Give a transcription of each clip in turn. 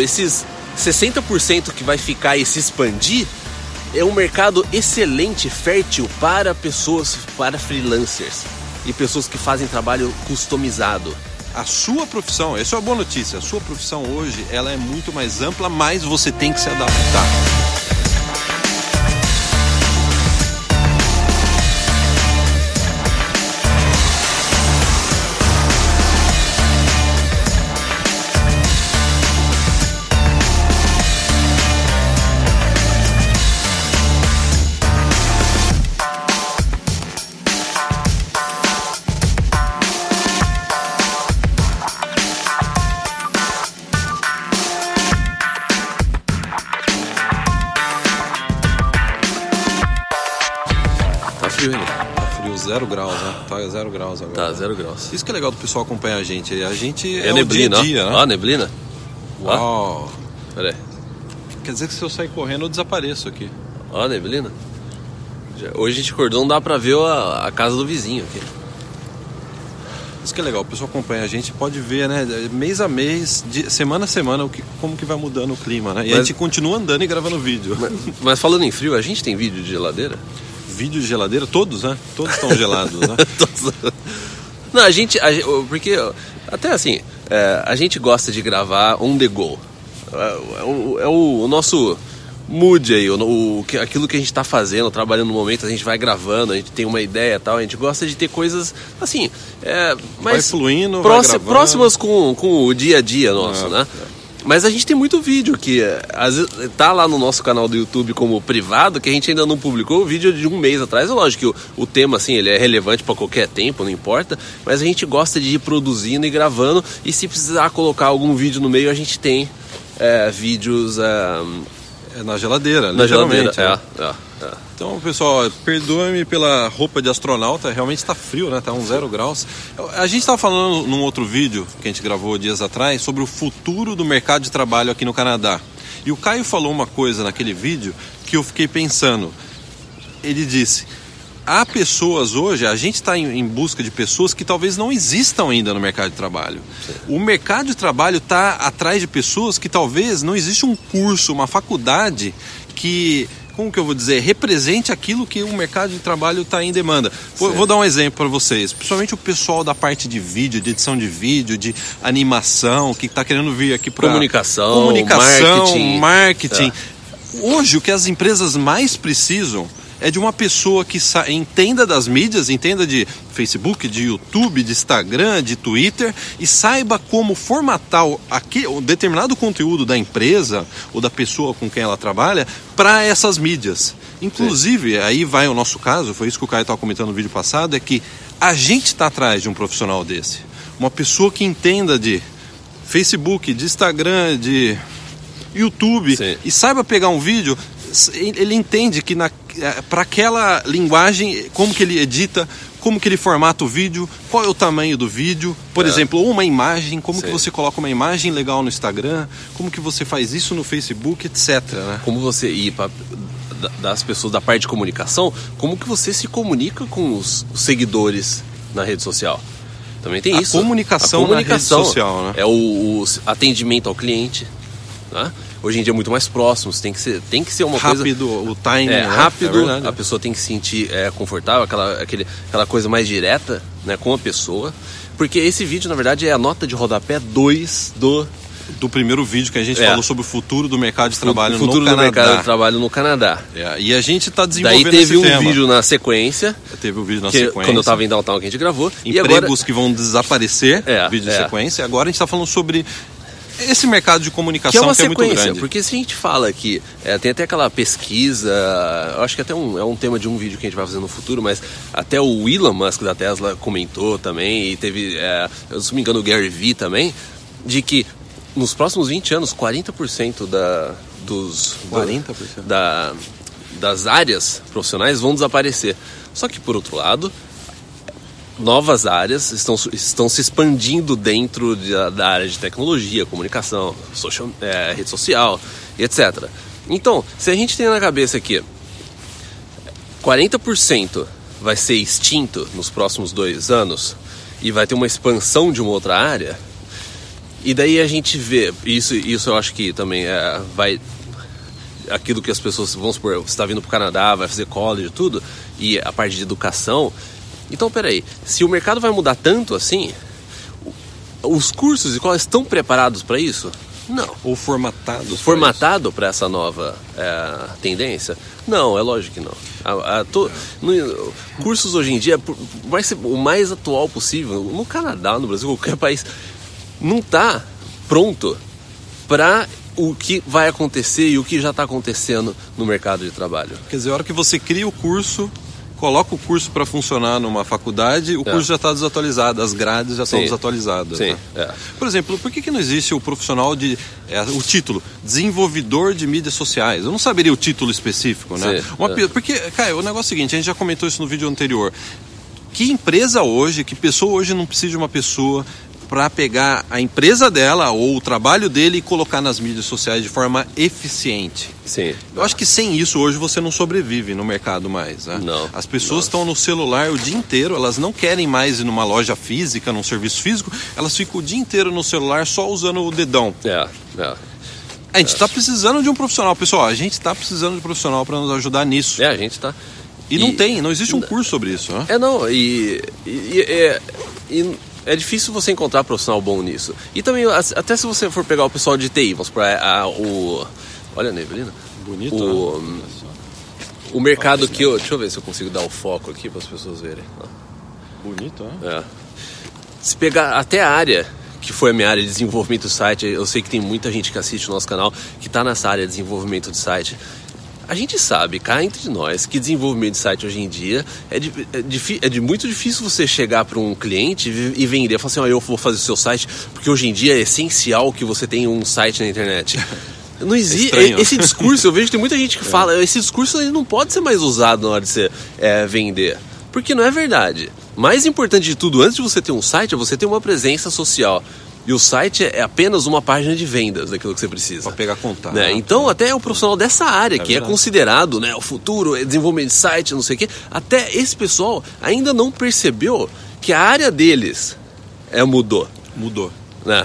esses 60% que vai ficar e se expandir é um mercado excelente, fértil para pessoas, para freelancers e pessoas que fazem trabalho customizado. A sua profissão, essa é uma boa notícia, a sua profissão hoje ela é muito mais ampla, mas você tem que se adaptar. Tá zero graus agora. Tá, zero graus. Isso que é legal do pessoal acompanhar a gente. A gente é, É, o neblina, dia a dia, né? Ó, neblina. Uau. pera aí. Quer dizer que se eu sair correndo eu desapareço aqui. Ó, neblina. Já- Hoje a gente acordou, não dá pra ver a, a casa do vizinho aqui. Isso que é legal, o pessoal acompanha a gente, pode ver, né? Mês a mês, de- semana a semana, o que, como que vai mudando o clima, né? E a Mas- gente continua andando e gravando vídeo. Mas, mas falando em frio, a gente tem vídeo de geladeira? Vídeo de geladeira, todos, né? Todos estão gelados, né? Todos- Não, a gente, a Porque, até assim, é, a gente gosta de gravar on the go. É, é o, é o- o nosso mood aí, o, o aquilo que a gente tá fazendo, trabalhando no momento, a gente vai gravando, a gente tem uma ideia e tal, a gente gosta de ter coisas, assim, é, mais fluindo, vai próxi- gravando. próximas com, com o dia a dia nosso, É, né? Mas a gente tem muito vídeo que às vezes, tá lá no nosso canal do YouTube como privado, que a gente ainda não publicou o vídeo de um mês atrás. É lógico que o, o tema, assim, ele é relevante para qualquer tempo, não importa. Mas a gente gosta de ir produzindo e gravando. E se precisar colocar algum vídeo no meio, a gente tem é, vídeos é, É na geladeira, na geladeira. né? É, é, é. Então, pessoal, perdoe-me pela roupa de astronauta, realmente está frio, né? Tá uns zero graus. A gente estava falando num outro vídeo que a gente gravou dias atrás sobre o futuro do mercado de trabalho aqui no Canadá. E o Caio falou uma coisa naquele vídeo que eu fiquei pensando. Ele disse: há pessoas hoje, a gente está em, em busca de pessoas que talvez não existam ainda no mercado de trabalho. O mercado de trabalho está atrás de pessoas que talvez não existe um curso, uma faculdade que como que eu vou dizer, represente aquilo que o mercado de trabalho está em demanda. Vou, vou dar um exemplo para vocês, principalmente o pessoal da parte de vídeo, de edição de vídeo, de animação, que está querendo vir aqui para Comunicação, comunicação, marketing. marketing. Hoje o que as empresas mais precisam é de uma pessoa que entenda das mídias, entenda de Facebook, de YouTube, de Instagram, de Twitter e saiba como formatar o, aqui, o determinado conteúdo da empresa ou da pessoa com quem ela trabalha para essas mídias. Inclusive, aí vai o nosso caso, foi isso que o Caio estava comentando no vídeo passado, é que a gente está atrás de um profissional desse. Uma pessoa que entenda de Facebook, de Instagram, de YouTube Sim. e saiba pegar um vídeo, ele entende que para aquela linguagem, como que ele edita, como que ele formata o vídeo, qual é o tamanho do vídeo, por É. exemplo, uma imagem, como que Sim. você coloca uma imagem legal no Instagram, como que você faz isso no Facebook, etc. né? Como você ir para das pessoas da parte de comunicação, como que você se comunica com os seguidores na rede social? Também tem A isso. comunicação na rede social, né? É o, o atendimento ao cliente. Né? Hoje em dia é muito mais próximo, tem que ser, tem que ser uma coisa Rápido, o timing, é, né? rápido, É a pessoa tem que se sentir é, confortável, aquela, aquele, aquela coisa mais direta né, com a pessoa. Porque esse vídeo, na verdade, é a nota de rodapé 2 do do primeiro vídeo que a gente É. falou sobre o futuro do mercado de trabalho futuro no do Canadá. mercado de trabalho no Canadá. É, e a gente está Daí desenvolvendo teve esse um tema. vídeo na sequência, Teve o vídeo na que, sequência. quando eu tava em downtown que a gente gravou. e empregos agora, que vão desaparecer, É, vídeo de é. sequência. Agora a gente está falando sobre esse mercado de que comunicação é uma que é muito sequência, grande. porque se a gente fala que é, tem até aquela pesquisa, eu acho que até um, é um tema de um vídeo que a gente vai fazer no futuro, mas até o Elon Musk da Tesla comentou também, e teve, é, eu, se não me engano, o Gary Vee também, de que nos próximos 20 anos, 40% da, dos, do- 40%? da, das áreas profissionais vão desaparecer. Só que, por outro lado, novas áreas estão, estão se expandindo dentro de- da área de tecnologia, comunicação, social, é, rede social, etc. Então, se a gente tem na cabeça que 40% vai ser extinto nos próximos dois anos e vai ter uma expansão de uma outra área, E daí a gente vê, isso, isso eu acho que também é, vai. Aquilo que as pessoas, vamos supor, você está vindo para o Canadá, vai fazer college e tudo, e a parte de educação. Então, peraí, se o mercado vai mudar tanto assim, os cursos e quais estão preparados para isso? Não. Ou formatados. Formatado para essa nova é, tendência? Não, é lógico que não. A, a, to, no, cursos hoje em dia, por mais ser o mais atual possível, no Canadá, no Brasil, qualquer país, não está pronto para o que vai acontecer e o que já está acontecendo no mercado de trabalho. Quer dizer, a hora que você cria o curso, coloca o curso para funcionar numa faculdade, o é. curso já está desatualizado, as grades já estão desatualizadas. Sim, né? é. Por exemplo, por que, que não existe o profissional de. É, o título, desenvolvedor de mídias sociais? Eu não saberia o título específico, né? Uma, é. Porque, cara, o negócio é o seguinte, a gente já comentou isso no vídeo anterior. Que empresa hoje, que pessoa hoje não precisa de uma pessoa para pegar a empresa dela ou o trabalho dele e colocar nas mídias sociais de forma eficiente. Sim. Eu acho que sem isso hoje você não sobrevive no mercado mais. Né? Não. As pessoas estão no celular o dia inteiro, elas não querem mais ir numa loja física, num serviço físico, elas ficam o dia inteiro no celular só usando o dedão. É, é. A gente está precisando de um profissional, pessoal. A gente está precisando de um profissional para nos ajudar nisso. É, a gente está. E, não tem, não existe um curso sobre isso. Né? É, não, e, e, e, é, e é difícil você encontrar profissional bom nisso. E também, até se você for pegar o pessoal de TI, vamos para o. Olha a neblina. Bonito. O, né? o mercado que eu. Deixa eu ver se eu consigo dar o foco aqui para as pessoas verem. Bonito, né? É. Se pegar até a área que foi a minha área de desenvolvimento do site, eu sei que tem muita gente que assiste o nosso canal que está nessa área de desenvolvimento de site. A gente sabe, cá entre nós, que desenvolvimento de site hoje em dia é, de, é, de, é de muito difícil você chegar para um cliente e vender, falar assim, oh, eu vou fazer o seu site, porque hoje em dia é essencial que você tenha um site na internet. Não existe. É esse discurso, eu vejo que tem muita gente que fala, esse discurso ele não pode ser mais usado na hora de você é, vender. Porque não é verdade. Mais importante de tudo, antes de você ter um site, é você ter uma presença social. E o site é apenas uma página de vendas daquilo que você precisa. Para pegar contato. Né? Então, até é um profissional dessa área, é que verdade. é considerado né, o futuro, é desenvolvimento de site, não sei o quê, até esse pessoal ainda não percebeu que a área deles é, mudou. Mudou. Né?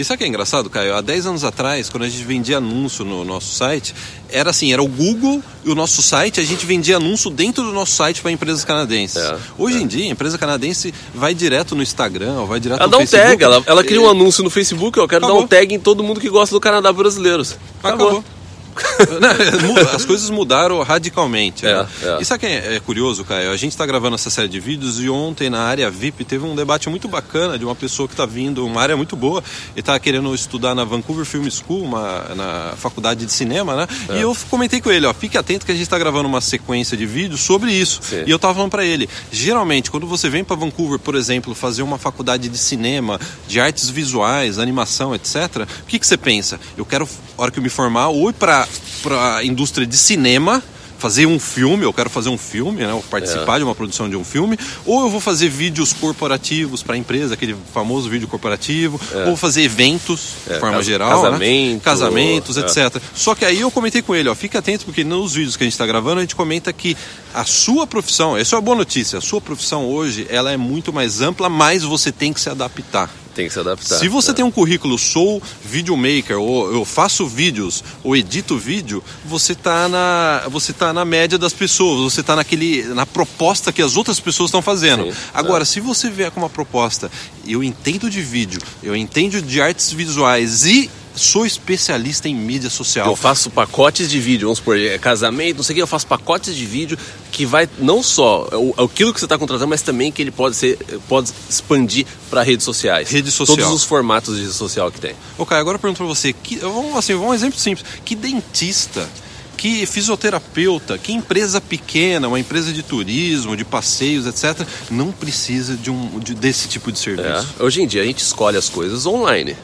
E sabe o que é engraçado, Caio? Há 10 anos atrás, quando a gente vendia anúncio no nosso site, era assim, era o Google e o nosso site, a gente vendia anúncio dentro do nosso site para empresas canadenses. É, Hoje é. em dia, a empresa canadense vai direto no Instagram, ou vai direto ela no dá um Facebook. tag, ela, ela cria um anúncio no Facebook, eu quero Acabou. dar um tag em todo mundo que gosta do Canadá brasileiros. Acabou. Acabou. As coisas mudaram radicalmente. É, né? é. E sabe quem é curioso, Caio? A gente está gravando essa série de vídeos e ontem na área VIP teve um debate muito bacana de uma pessoa que está vindo, uma área muito boa, e está querendo estudar na Vancouver Film School, uma, na faculdade de cinema, né? É. E eu comentei com ele, ó, fique atento que a gente está gravando uma sequência de vídeos sobre isso. Sim. E eu tava falando para ele, geralmente quando você vem para Vancouver, por exemplo, fazer uma faculdade de cinema, de artes visuais, animação, etc, o que, que você pensa? Eu quero, a hora que eu me formar, ou ir para para indústria de cinema fazer um filme, eu quero fazer um filme, né, ou participar É. de uma produção de um filme, ou eu vou fazer vídeos corporativos para a empresa, aquele famoso vídeo corporativo, ou vou fazer eventos de É, forma cas- geral, casamento, né? casamentos, é. etc. Só que aí eu comentei com ele, ó, fica atento porque nos vídeos que a gente está gravando a gente comenta que a sua profissão, essa é uma boa notícia, a sua profissão hoje ela é muito mais ampla, mas você tem que se adaptar. Tem que se adaptar. Se você É. tem um currículo, sou videomaker, ou eu faço vídeos, ou edito vídeo, você tá na, você tá na média das pessoas, você tá naquele, na proposta que as outras pessoas estão fazendo. Sim, Agora, se você vier com uma proposta, eu entendo de vídeo, eu entendo de artes visuais e sou especialista em mídia social. Eu faço pacotes de vídeo, vamos supor, é, casamento, não sei o que, eu faço pacotes de vídeo que vai não só o, aquilo que você está contratando, mas também que ele pode ser, pode expandir para redes sociais. Rede social. Todos os formatos de rede social que tem. Caio, agora eu pergunto pra você, que, vamos, assim, vamos um exemplo simples. Que dentista, que fisioterapeuta, que empresa pequena, uma empresa de turismo, de passeios, etc., não precisa de um, de- desse tipo de serviço? É. Hoje em dia a gente escolhe as coisas online.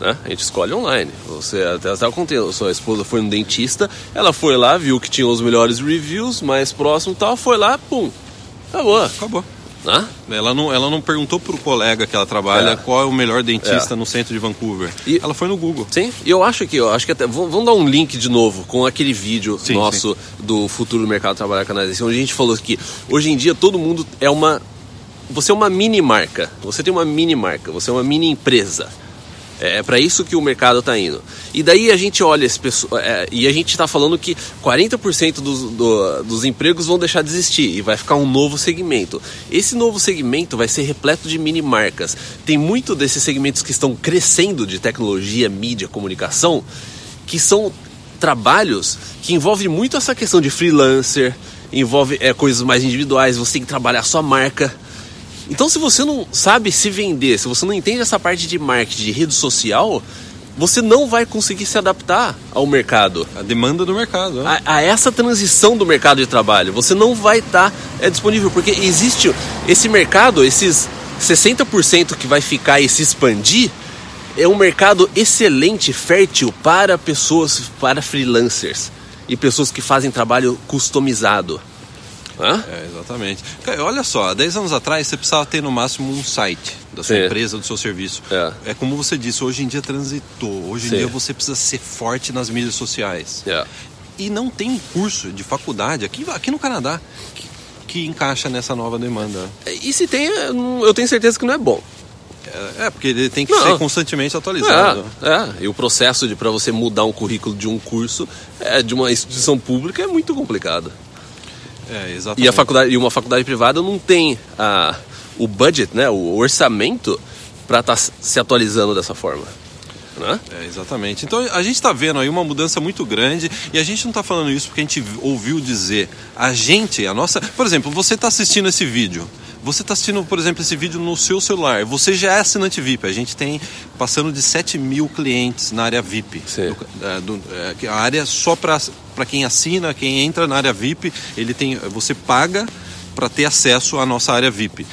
Né? A gente escolhe online. Você até estava contando, sua esposa foi no dentista, ela foi lá, viu que tinha os melhores reviews, mais próximo e tal, foi lá, pum, acabou. Acabou. Né? Ela não, ela não perguntou pro colega que ela trabalha É. qual é o melhor dentista É. no centro de Vancouver. E- Ela foi no Google. Sim, e eu acho que, eu acho que até. Vamos dar um link de novo com aquele vídeo Sim, nosso do futuro do mercado de trabalho canadense, onde a gente falou que hoje em dia todo mundo é uma. Você é uma mini marca. Você tem uma mini marca, você é uma mini empresa. É para isso que o mercado está indo. E daí a gente olha esse pessoal, é, e a gente está falando que 40% dos, do, dos empregos vão deixar de existir e vai ficar um novo segmento. Esse novo segmento vai ser repleto de mini marcas. Tem muito desses segmentos que estão crescendo de tecnologia, mídia, comunicação, que são trabalhos que envolvem muito essa questão de freelancer, envolve é, coisas mais individuais, você tem que trabalhar a sua marca. Então, se você não sabe se vender, se você não entende essa parte de marketing, de rede social, você não vai conseguir se adaptar ao mercado. A demanda do mercado. Né? A, a, essa transição do mercado de trabalho. Você não vai estar tá, é, disponível, porque existe esse mercado, esses 60% que vai ficar e se expandir, é um mercado excelente, fértil para pessoas, para freelancers e pessoas que fazem trabalho customizado. Hã? É, exatamente. Olha só, 10 anos atrás você precisava ter no máximo um site da sua Sim. empresa, do seu serviço. É. é. como você disse, hoje em dia transitou. Hoje em Sim. dia você precisa ser forte nas mídias sociais. É. E não tem curso de faculdade aqui, aqui no Canadá que, que encaixa nessa nova demanda. E se tem, eu tenho certeza que não é bom. É, é porque ele tem que não. ser constantemente atualizado. É, é. e o processo de para você mudar um currículo de um curso é, de uma instituição pública é muito complicado. É, exatamente. E, a faculdade, e uma faculdade privada não tem a, o budget, né, o orçamento para estar tá se atualizando dessa forma. Né? É, exatamente. Então a gente está vendo aí uma mudança muito grande e a gente não está falando isso porque a gente ouviu dizer. A gente, a nossa. Por exemplo, você está assistindo esse vídeo. Você está assistindo, por exemplo, esse vídeo no seu celular. Você já é assinante VIP. A gente tem passando de 7 mil clientes na área VIP. Do, é, do, é, a área só para quem assina, quem entra na área VIP, ele tem, você paga para ter acesso à nossa área VIP.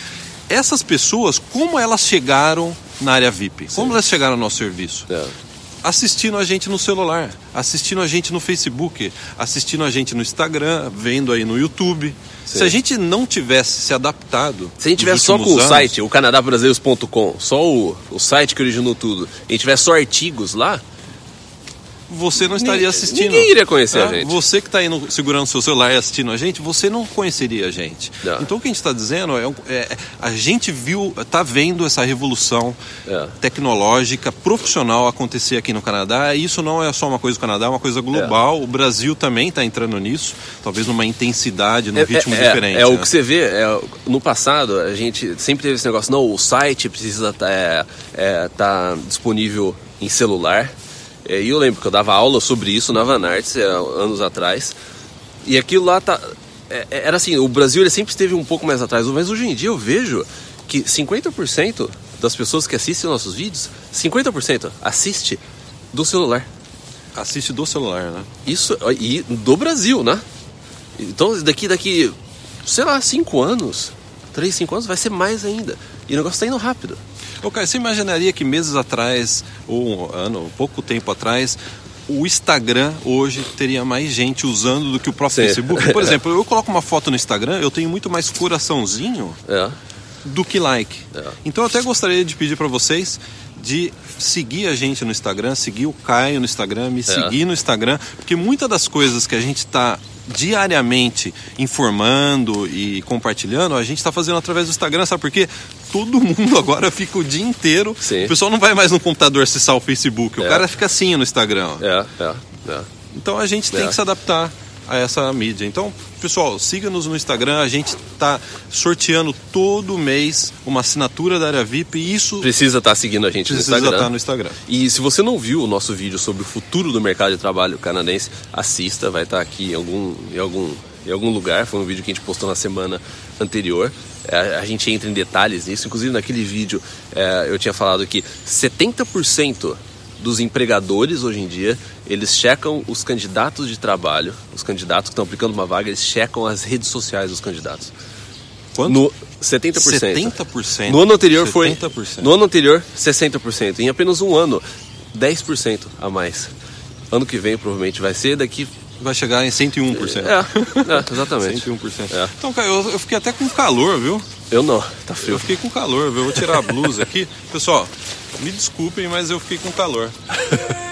Essas pessoas, como elas chegaram na área VIP? Sim. Como elas chegaram ao nosso serviço? É. Assistindo a gente no celular, assistindo a gente no Facebook, assistindo a gente no Instagram, vendo aí no YouTube. Se a gente não tivesse se adaptado. Se a gente tivesse só com anos, o site, o canadabrasileiros.com, só o, o site que originou tudo, e a gente tivesse só artigos lá, você não estaria assistindo. Ninguém iria conhecer é? a gente. Você que está aí no, segurando seu celular e assistindo a gente, você não conheceria a gente. Não. Então o que a gente está dizendo é, é, a gente viu, está vendo essa revolução é. tecnológica, profissional acontecer aqui no Canadá. E isso não é só uma coisa do Canadá, é uma coisa global. É. O Brasil também está entrando nisso, talvez numa intensidade, num é, ritmo é, diferente. É, o né? que você vê, no passado a gente sempre teve esse negócio, não, o site precisa estar tá, tá disponível em celular. É, e eu lembro que eu dava aula sobre isso na Van Arts é, anos atrás. E aquilo lá tá. É, era assim, o Brasil ele sempre esteve um pouco mais atrás, mas hoje em dia eu vejo que 50% das pessoas que assistem nossos vídeos, 50% assiste do celular. Assiste do celular, né? Isso, e do Brasil, né? Então daqui, daqui, sei lá, 5 anos, 3, 5 anos, vai ser mais ainda. E o negócio está indo rápido. Ô, Caio, você imaginaria que meses atrás, ou um ano, pouco tempo atrás, o Instagram hoje teria mais gente usando do que o próprio Sim. Facebook? Por exemplo, eu coloco uma foto no Instagram, eu tenho muito mais coraçãozinho é. do que like. É. Então eu até gostaria de pedir para vocês de seguir a gente no Instagram, seguir o Caio no Instagram, me é. seguir no Instagram, porque muitas das coisas que a gente está diariamente informando e compartilhando, a gente está fazendo através do Instagram, sabe por quê? Todo mundo agora fica o dia inteiro. Sim. O pessoal não vai mais no computador acessar o Facebook, é. o cara fica assim no Instagram. É, é, é. Então a gente tem é. que se adaptar a essa mídia. Então, pessoal, siga-nos no Instagram. A gente está sorteando todo mês uma assinatura da área VIP e isso. Precisa estar tá seguindo a gente no Instagram. Precisa estar tá no Instagram. E se você não viu o nosso vídeo sobre o futuro do mercado de trabalho canadense, assista, vai estar tá aqui em algum, em algum, em algum lugar. Foi um vídeo que a gente postou na semana anterior. É, a gente entra em detalhes nisso. Inclusive, naquele vídeo é, eu tinha falado que 70% dos empregadores hoje em dia, eles checam os candidatos de trabalho, os candidatos que estão aplicando uma vaga, eles checam as redes sociais dos candidatos. Quanto? No 70%. 70%. No ano anterior 70%. foi No ano anterior 60%. Em apenas um ano, 10% a mais. Ano que vem provavelmente vai ser daqui vai chegar em 101%. É, é exatamente. 101%. É. Então, cara, eu, eu, fiquei até com calor, viu? Eu não, tá frio. Eu fiquei com calor, viu? Eu vou tirar a blusa aqui. Pessoal, me desculpem, mas eu fiquei com calor.